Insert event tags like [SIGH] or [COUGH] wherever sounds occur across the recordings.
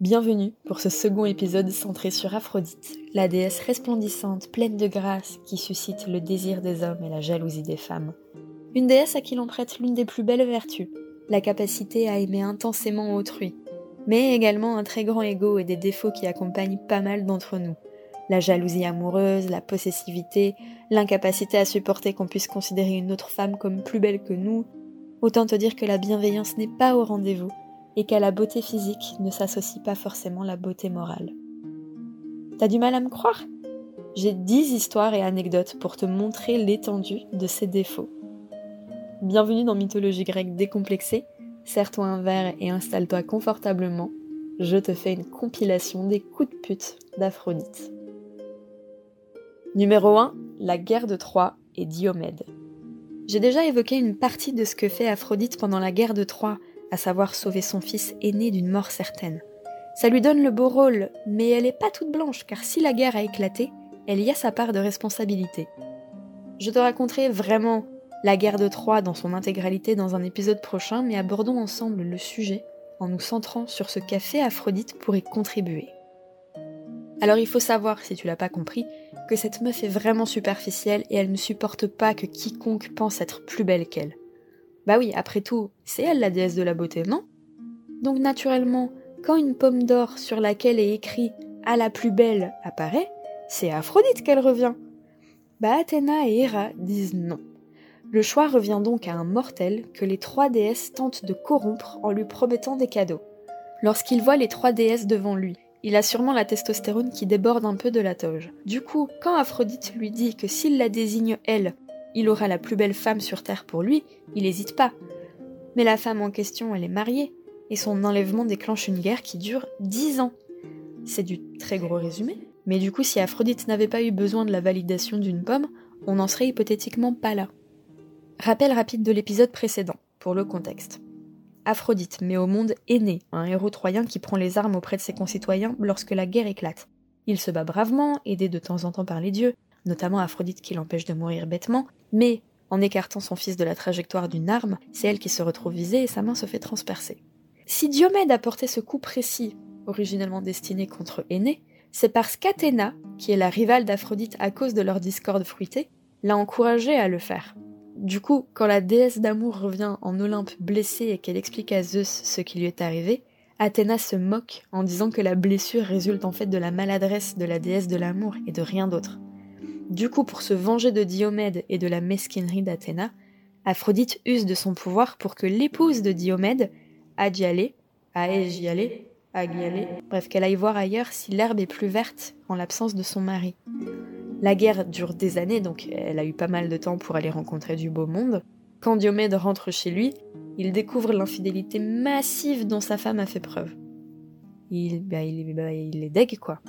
Bienvenue pour ce second épisode centré sur Aphrodite, la déesse resplendissante, pleine de grâce, qui suscite le désir des hommes et la jalousie des femmes. Une déesse à qui l'on prête l'une des plus belles vertus, la capacité à aimer intensément autrui, mais également un très grand ego et des défauts qui accompagnent pas mal d'entre nous. La jalousie amoureuse, la possessivité, l'incapacité à supporter qu'on puisse considérer une autre femme comme plus belle que nous. Autant te dire que la bienveillance n'est pas au rendez-vous et qu'à la beauté physique ne s'associe pas forcément la beauté morale. T'as du mal à me croire? J'ai dix histoires et anecdotes pour te montrer l'étendue de ces défauts. Bienvenue dans Mythologie grecque décomplexée, serre-toi un verre et installe-toi confortablement, je te fais une compilation des coups de pute d'Aphrodite. Numéro 1, la guerre de Troie et Diomède. J'ai déjà évoqué une partie de ce que fait Aphrodite pendant la guerre de Troie, à savoir sauver son fils aîné d'une mort certaine. Ça lui donne le beau rôle, mais elle n'est pas toute blanche, car si la guerre a éclaté, elle y a sa part de responsabilité. Je te raconterai vraiment la guerre de Troie dans son intégralité dans un épisode prochain, mais abordons ensemble le sujet en nous centrant sur ce qu'a fait Aphrodite pour y contribuer. Alors il faut savoir, si tu l'as pas compris, que cette meuf est vraiment superficielle et elle ne supporte pas que quiconque pense être plus belle qu'elle. Bah oui, après tout, c'est elle la déesse de la beauté, non? Donc naturellement, quand une pomme d'or sur laquelle est écrit à la plus belle apparaît, c'est Aphrodite qu'elle revient. Bah Athéna et Héra disent non. Le choix revient donc à un mortel que les trois déesses tentent de corrompre en lui promettant des cadeaux. Lorsqu'il voit les trois déesses devant lui, il a sûrement la testostérone qui déborde un peu de la toge. Du coup, quand Aphrodite lui dit que s'il la désigne elle il aura la plus belle femme sur Terre pour lui, il n'hésite pas. Mais la femme en question, elle est mariée, et son enlèvement déclenche une guerre qui dure dix ans. C'est du très gros résumé, mais du coup, si Aphrodite n'avait pas eu besoin de la validation d'une pomme, on n'en serait hypothétiquement pas là. Rappel rapide de l'épisode précédent, pour le contexte. Aphrodite met au monde Aîné, un héros troyen qui prend les armes auprès de ses concitoyens lorsque la guerre éclate. Il se bat bravement, aidé de temps en temps par les dieux, notamment Aphrodite qui l'empêche de mourir bêtement, mais en écartant son fils de la trajectoire d'une arme, c'est elle qui se retrouve visée et sa main se fait transpercer. Si Diomède a porté ce coup précis, originellement destiné contre Aîné, c'est parce qu'Athéna, qui est la rivale d'Aphrodite à cause de leur discorde fruité, l'a encouragé à le faire. Du coup, quand la déesse d'amour revient en Olympe blessée et qu'elle explique à Zeus ce qui lui est arrivé, Athéna se moque en disant que la blessure résulte en fait de la maladresse de la déesse de l'amour et de rien d'autre. Du coup, pour se venger de Diomède et de la mesquinerie d'Athéna, Aphrodite use de son pouvoir pour que l'épouse de Diomède, Agiale, Aegiale, Agiale, bref, qu'elle aille voir ailleurs si l'herbe est plus verte en l'absence de son mari. La guerre dure des années, donc elle a eu pas mal de temps pour aller rencontrer du beau monde. Quand Diomède rentre chez lui, il découvre l'infidélité massive dont sa femme a fait preuve. Il, bah, il, bah, il est deg, quoi.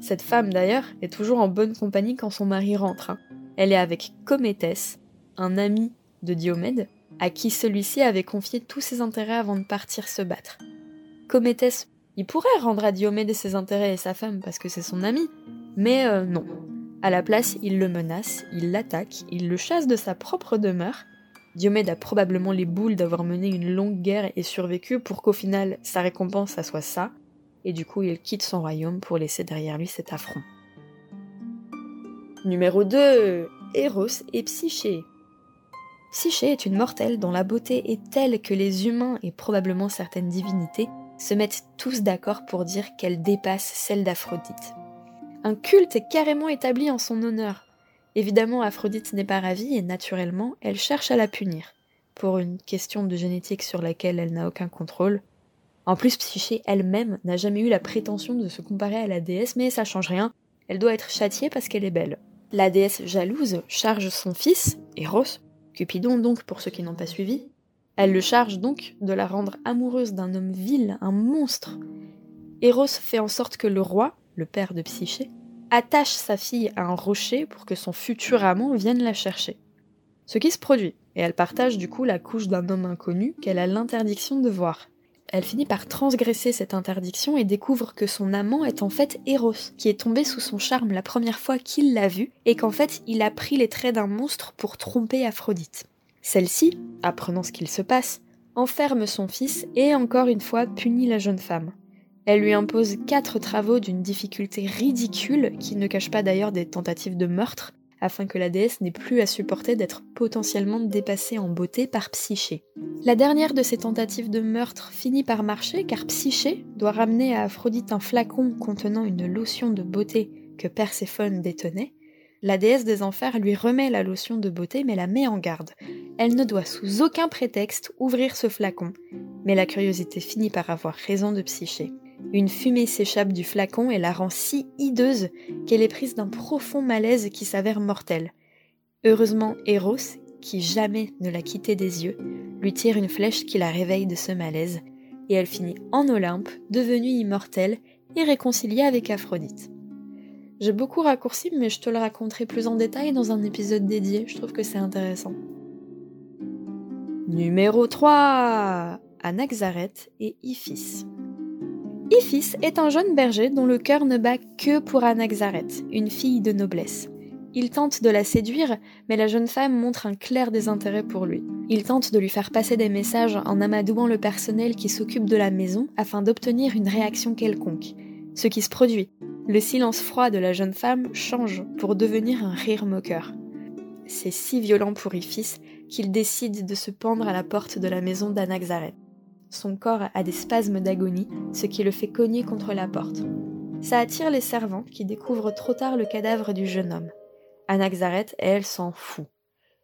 Cette femme d'ailleurs est toujours en bonne compagnie quand son mari rentre. Hein. Elle est avec Cométès, un ami de Diomède, à qui celui-ci avait confié tous ses intérêts avant de partir se battre. Cométès, il pourrait rendre à Diomède ses intérêts et sa femme parce que c'est son ami, mais euh, non. À la place, il le menace, il l'attaque, il le chasse de sa propre demeure. Diomède a probablement les boules d'avoir mené une longue guerre et survécu pour qu'au final sa récompense ça soit ça, et du coup il quitte son royaume pour laisser derrière lui cet affront. Numéro 2. Eros et Psyché. Psyché est une mortelle dont la beauté est telle que les humains et probablement certaines divinités se mettent tous d'accord pour dire qu'elle dépasse celle d'Aphrodite. Un culte est carrément établi en son honneur. Évidemment, Aphrodite n'est pas ravie et naturellement, elle cherche à la punir. Pour une question de génétique sur laquelle elle n'a aucun contrôle, en plus, Psyché elle-même n'a jamais eu la prétention de se comparer à la déesse, mais ça change rien, elle doit être châtiée parce qu'elle est belle. La déesse jalouse charge son fils, Eros, Cupidon donc pour ceux qui n'ont pas suivi, elle le charge donc de la rendre amoureuse d'un homme vil, un monstre. Eros fait en sorte que le roi, le père de Psyché, attache sa fille à un rocher pour que son futur amant vienne la chercher. Ce qui se produit, et elle partage du coup la couche d'un homme inconnu qu'elle a l'interdiction de voir elle finit par transgresser cette interdiction et découvre que son amant est en fait Eros, qui est tombé sous son charme la première fois qu'il l'a vu, et qu'en fait il a pris les traits d'un monstre pour tromper Aphrodite. Celle-ci, apprenant ce qu'il se passe, enferme son fils et encore une fois punit la jeune femme. Elle lui impose quatre travaux d'une difficulté ridicule, qui ne cache pas d'ailleurs des tentatives de meurtre, afin que la déesse n'ait plus à supporter d'être potentiellement dépassée en beauté par Psyché. La dernière de ces tentatives de meurtre finit par marcher car Psyché doit ramener à Aphrodite un flacon contenant une lotion de beauté que Perséphone détenait. La déesse des enfers lui remet la lotion de beauté mais la met en garde. Elle ne doit sous aucun prétexte ouvrir ce flacon, mais la curiosité finit par avoir raison de Psyché. Une fumée s'échappe du flacon et la rend si hideuse qu'elle est prise d'un profond malaise qui s'avère mortel. Heureusement, Eros, qui jamais ne l'a quittée des yeux, lui tire une flèche qui la réveille de ce malaise, et elle finit en Olympe, devenue immortelle et réconciliée avec Aphrodite. J'ai beaucoup raccourci, mais je te le raconterai plus en détail dans un épisode dédié, je trouve que c'est intéressant. Numéro 3 Anaxareth et Iphis. Iphis est un jeune berger dont le cœur ne bat que pour Anaxareth, une fille de noblesse. Il tente de la séduire, mais la jeune femme montre un clair désintérêt pour lui. Il tente de lui faire passer des messages en amadouant le personnel qui s'occupe de la maison afin d'obtenir une réaction quelconque. Ce qui se produit. Le silence froid de la jeune femme change pour devenir un rire moqueur. C'est si violent pour Iphis qu'il décide de se pendre à la porte de la maison d'Anaxareth. Son corps a des spasmes d'agonie, ce qui le fait cogner contre la porte. Ça attire les servants qui découvrent trop tard le cadavre du jeune homme. Anaxareth, elle, s'en fout.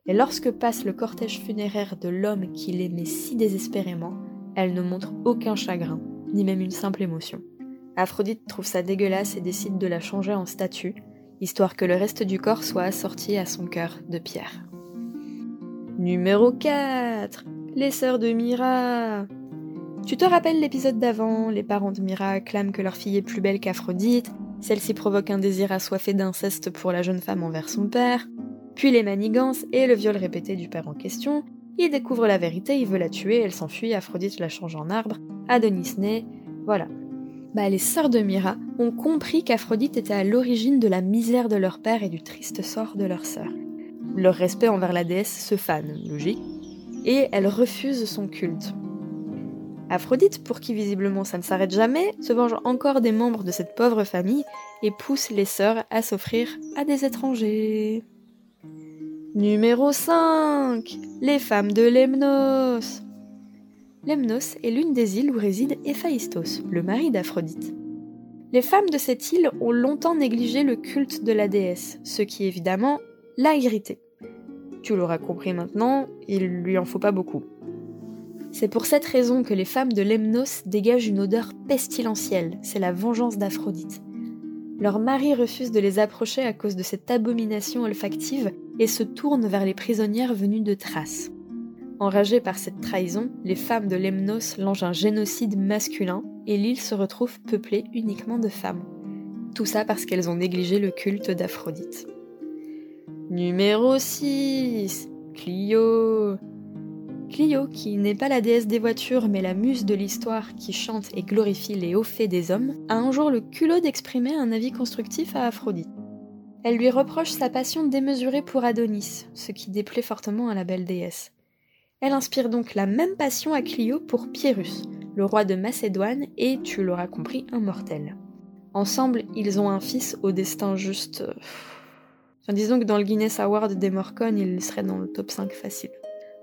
Et lorsque passe le cortège funéraire de l'homme qui l'aimait si désespérément, elle ne montre aucun chagrin, ni même une simple émotion. Aphrodite trouve ça dégueulasse et décide de la changer en statue, histoire que le reste du corps soit assorti à son cœur de pierre. Numéro 4 Les sœurs de Mira tu te rappelles l'épisode d'avant, les parents de Mira clament que leur fille est plus belle qu'Aphrodite, celle-ci provoque un désir assoiffé d'inceste pour la jeune femme envers son père, puis les manigances et le viol répété du père en question, il découvre la vérité, il veut la tuer, elle s'enfuit, Aphrodite la change en arbre, Adonis naît, voilà. Bah, les sœurs de Mira ont compris qu'Aphrodite était à l'origine de la misère de leur père et du triste sort de leur sœur. Leur respect envers la déesse se fane, logique, et elles refusent son culte. Aphrodite, pour qui visiblement ça ne s'arrête jamais, se venge encore des membres de cette pauvre famille et pousse les sœurs à s'offrir à des étrangers. Numéro 5 Les femmes de Lemnos Lemnos est l'une des îles où réside Héphaïstos, le mari d'Aphrodite. Les femmes de cette île ont longtemps négligé le culte de la déesse, ce qui évidemment l'a irrité. Tu l'auras compris maintenant, il lui en faut pas beaucoup. C'est pour cette raison que les femmes de Lemnos dégagent une odeur pestilentielle, c'est la vengeance d'Aphrodite. Leur mari refuse de les approcher à cause de cette abomination olfactive et se tourne vers les prisonnières venues de Thrace. Enragées par cette trahison, les femmes de Lemnos lancent un génocide masculin et l'île se retrouve peuplée uniquement de femmes. Tout ça parce qu'elles ont négligé le culte d'Aphrodite. Numéro 6 Clio Clio, qui n'est pas la déesse des voitures mais la muse de l'histoire qui chante et glorifie les hauts faits des hommes, a un jour le culot d'exprimer un avis constructif à Aphrodite. Elle lui reproche sa passion démesurée pour Adonis, ce qui déplaît fortement à la belle déesse. Elle inspire donc la même passion à Clio pour Pyrrhus, le roi de Macédoine et, tu l'auras compris, un mortel. Ensemble, ils ont un fils au destin juste... Disons que dans le Guinness Award des Morcones, il serait dans le top 5 facile.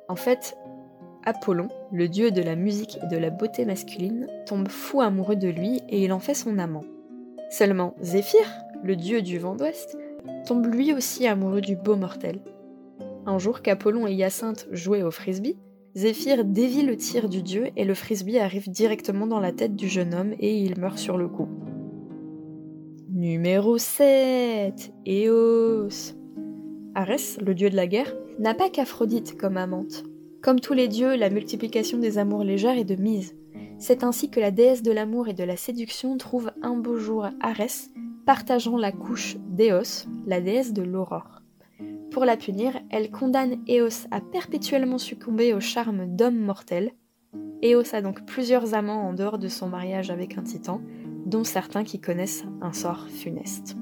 En fait, Apollon, le dieu de la musique et de la beauté masculine, tombe fou amoureux de lui et il en fait son amant. Seulement Zéphyr, le dieu du vent d'ouest, tombe lui aussi amoureux du beau mortel. Un jour qu'Apollon et Hyacinthe jouaient au frisbee, Zéphyr dévie le tir du dieu et le frisbee arrive directement dans la tête du jeune homme et il meurt sur le coup. Numéro 7 Eos Arès, le dieu de la guerre, n'a pas qu'Aphrodite comme amante. Comme tous les dieux, la multiplication des amours légères est de mise. C'est ainsi que la déesse de l'amour et de la séduction trouve un beau jour Arès, partageant la couche d'Éos, la déesse de l'aurore. Pour la punir, elle condamne Éos à perpétuellement succomber au charme d'hommes mortels. Éos a donc plusieurs amants en dehors de son mariage avec un titan, dont certains qui connaissent un sort funeste.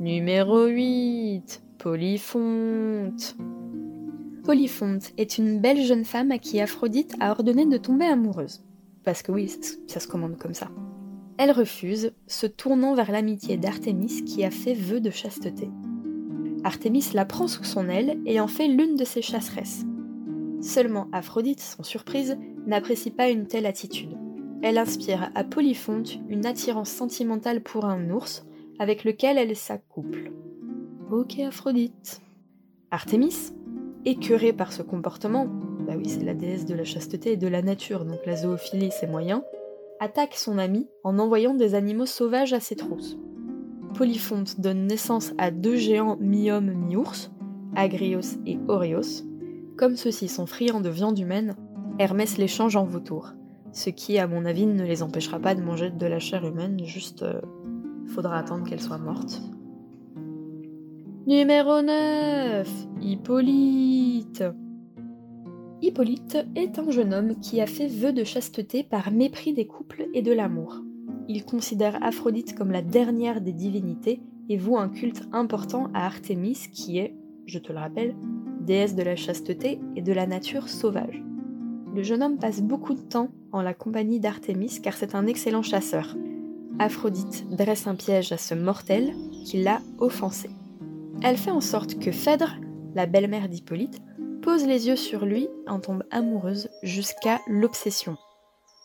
Numéro 8 Polyphonte Polyphonte est une belle jeune femme à qui Aphrodite a ordonné de tomber amoureuse. Parce que oui, ça, se commande comme ça. Elle refuse, se tournant vers l'amitié d'Artémis qui a fait vœu de chasteté. Artémis la prend sous son aile et en fait l'une de ses chasseresses. Seulement Aphrodite, sans surprise, n'apprécie pas une telle attitude. Elle inspire à Polyphonte une attirance sentimentale pour un ours, avec lequel elle s'accouple. Ok Aphrodite. Artémis, écœurée par ce comportement, bah oui c'est la déesse de la chasteté et de la nature, donc la zoophilie c'est moyen, attaque son ami en envoyant des animaux sauvages à ses trousses. Polyphonte donne naissance à deux géants mi-homme mi-ours, Agrios et Oreos. Comme ceux-ci sont friands de viande humaine, Hermès les change en vautours, ce qui, à mon avis, ne les empêchera pas de manger de la chair humaine, juste euh, faudra attendre qu'elle soit morte. Numéro 9 Hippolyte Hippolyte est un jeune homme qui a fait vœu de chasteté par mépris des couples et de l'amour. Il considère Aphrodite comme la dernière des divinités et voue un culte important à Artémis qui est, je te le rappelle, déesse de la chasteté et de la nature sauvage. Le jeune homme passe beaucoup de temps en la compagnie d'Artémis car c'est un excellent chasseur. Aphrodite dresse un piège à ce mortel qui l'a offensé. Elle fait en sorte que Phèdre, la belle-mère d'Hippolyte, pose les yeux sur lui, en tombe amoureuse jusqu'à l'obsession.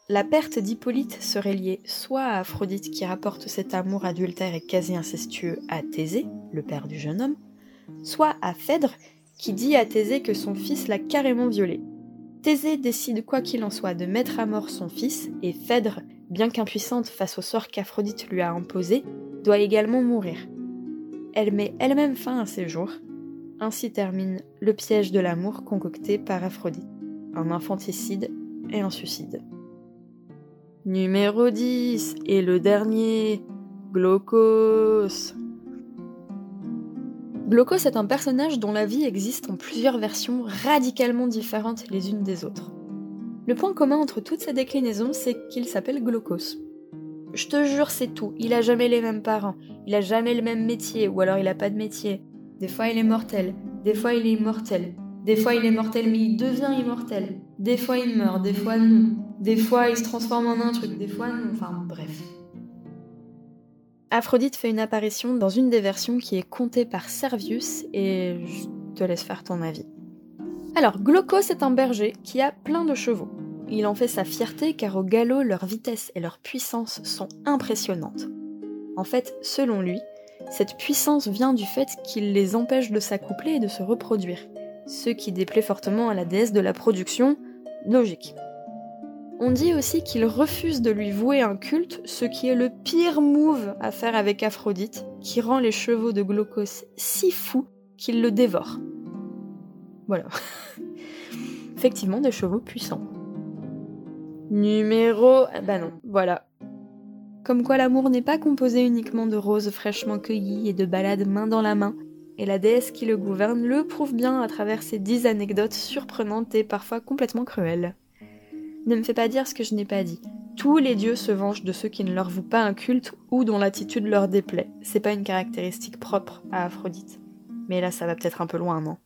La perte d'Hippolyte serait liée soit à Aphrodite qui rapporte cet amour adultère et quasi incestueux à Thésée, le père du jeune homme, soit à Phèdre qui dit à Thésée que son fils l'a carrément violé. Thésée décide quoi qu'il en soit de mettre à mort son fils et Phèdre, bien qu'impuissante face au sort qu'Aphrodite lui a imposé, doit également mourir. Elle met elle-même fin à ses jours ainsi termine le piège de l'amour concocté par Aphrodite, un infanticide et un suicide. Numéro 10 et le dernier, Glaucos. Glaucos est un personnage dont la vie existe en plusieurs versions radicalement différentes les unes des autres. Le point commun entre toutes ces déclinaisons, c'est qu'il s'appelle Glaucos. Je te jure, c'est tout. Il a jamais les mêmes parents, il a jamais le même métier, ou alors il a pas de métier. Des fois il est mortel, des fois il est immortel. Des fois il est mortel mais il devient immortel. Des fois il meurt, des fois non. Des fois il se transforme en un truc, des fois non. Enfin bref. Aphrodite fait une apparition dans une des versions qui est contée par Servius et je te laisse faire ton avis. Alors, Glaucos est un berger qui a plein de chevaux. Il en fait sa fierté car au galop, leur vitesse et leur puissance sont impressionnantes. En fait, selon lui, cette puissance vient du fait qu'il les empêche de s'accoupler et de se reproduire, ce qui déplaît fortement à la déesse de la production, logique. On dit aussi qu'il refuse de lui vouer un culte, ce qui est le pire move à faire avec Aphrodite, qui rend les chevaux de Glaucos si fous qu'il le dévore. Voilà. [LAUGHS] Effectivement, des chevaux puissants. Numéro... Bah non, voilà. Comme quoi l'amour n'est pas composé uniquement de roses fraîchement cueillies et de balades main dans la main, et la déesse qui le gouverne le prouve bien à travers ses dix anecdotes surprenantes et parfois complètement cruelles. Ne me fais pas dire ce que je n'ai pas dit. Tous les dieux se vengent de ceux qui ne leur vouent pas un culte ou dont l'attitude leur déplaît. C'est pas une caractéristique propre à Aphrodite. Mais là, ça va peut-être un peu loin, non?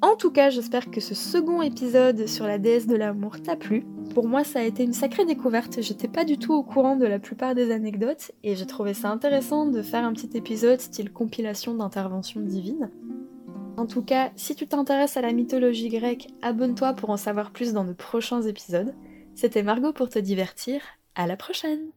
En tout cas, j'espère que ce second épisode sur la déesse de l'amour t'a plu. Pour moi, ça a été une sacrée découverte. J'étais pas du tout au courant de la plupart des anecdotes et j'ai trouvé ça intéressant de faire un petit épisode style compilation d'interventions divines. En tout cas, si tu t'intéresses à la mythologie grecque, abonne-toi pour en savoir plus dans de prochains épisodes. C'était Margot pour te divertir. À la prochaine!